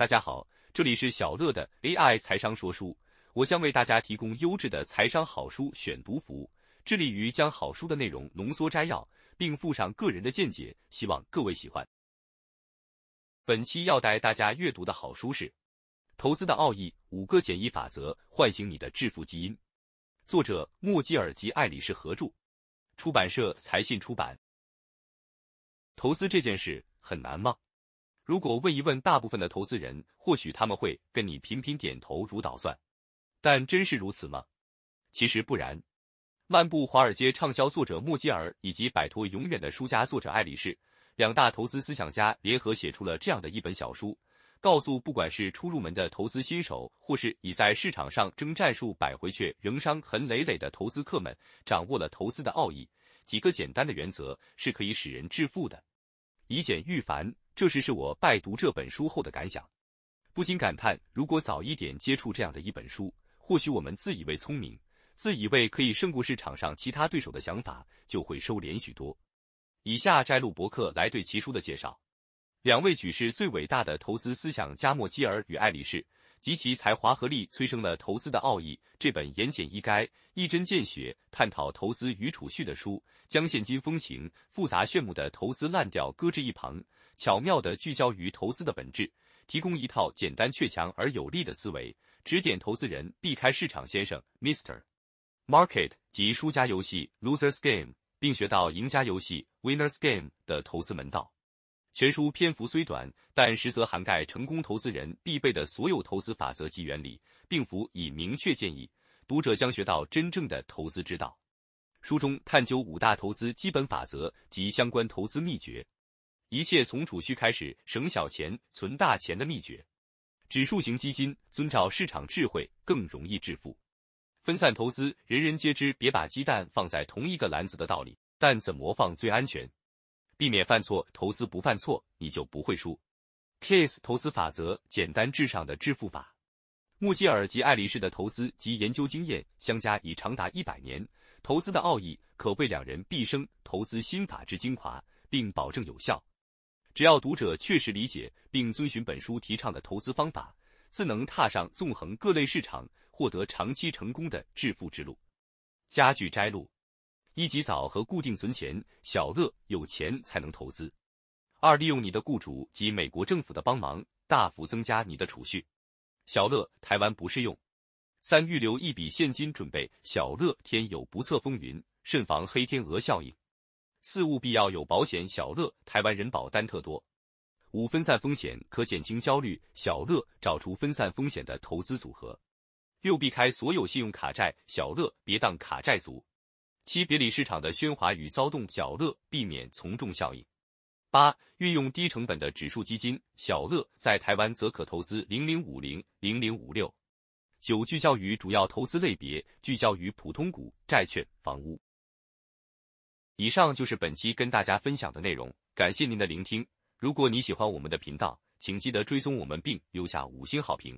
大家好，这里是小乐的 AI 财商说书，我将为大家提供优质的财商好书选读服务，致力于将好书的内容浓缩摘要，并附上个人的见解，希望各位喜欢。本期要带大家阅读的好书是《投资的奥义：五个简易法则，唤醒你的致富基因》，作者莫基尔及艾里士合著，出版社财信出版。投资这件事很难吗？如果问一问大部分的投资人，或许他们会跟你频频点头如捣蒜。但真是如此吗？其实不然。漫步华尔街畅销作者莫基尔以及摆脱永远的输家作者艾里士两大投资思想家联合写出了这样的一本小书，告诉不管是初入门的投资新手，或是已在市场上征战数百回却仍伤痕累累的投资客们，掌握了投资的奥义，几个简单的原则是可以使人致富的。以简驭繁。这时是我拜读这本书后的感想，不禁感叹：如果早一点接触这样的一本书，或许我们自以为聪明、自以为可以胜过市场上其他对手的想法就会收敛许多。以下摘录博客来对其书的介绍：两位举世最伟大的投资思想家莫基尔与艾里士。及其才华合力催生了《投资的奥义》这本言简意赅、一针见血探讨投资与储蓄的书，将现今风行复杂炫目的投资烂调搁置一旁，巧妙地聚焦于投资的本质，提供一套简单却强而有力的思维，指点投资人避开市场先生 Mr. Market 及输家游戏 Losers Game，并学到赢家游戏 Winners Game 的投资门道。全书篇幅虽短，但实则涵盖成功投资人必备的所有投资法则及原理，并辅以明确建议，读者将学到真正的投资之道。书中探究五大投资基本法则及相关投资秘诀，一切从储蓄开始，省小钱存大钱的秘诀。指数型基金遵照市场智慧更容易致富。分散投资，人人皆知别把鸡蛋放在同一个篮子的道理，但怎么放最安全？避免犯错，投资不犯错，你就不会输。Case 投资法则，简单至上的致富法。穆基尔及艾丽士的投资及研究经验相加已长达一百年，投资的奥义可谓两人毕生投资心法之精华，并保证有效。只要读者确实理解并遵循本书提倡的投资方法，自能踏上纵横各类市场、获得长期成功的致富之路。佳句摘录。一及早和固定存钱，小乐有钱才能投资；二利用你的雇主及美国政府的帮忙，大幅增加你的储蓄。小乐台湾不适用。三预留一笔现金准备小乐天有不测风云，慎防黑天鹅效应。四务必要有保险小乐台湾人保单特多。五分散风险可减轻焦虑小乐找出分散风险的投资组合。六避开所有信用卡债小乐别当卡债族。七别离市场的喧哗与骚动，小乐避免从众效应。八运用低成本的指数基金，小乐在台湾则可投资零零五零零零五六。九聚焦于主要投资类别，聚焦于普通股、债券、房屋。以上就是本期跟大家分享的内容，感谢您的聆听。如果你喜欢我们的频道，请记得追踪我们并留下五星好评。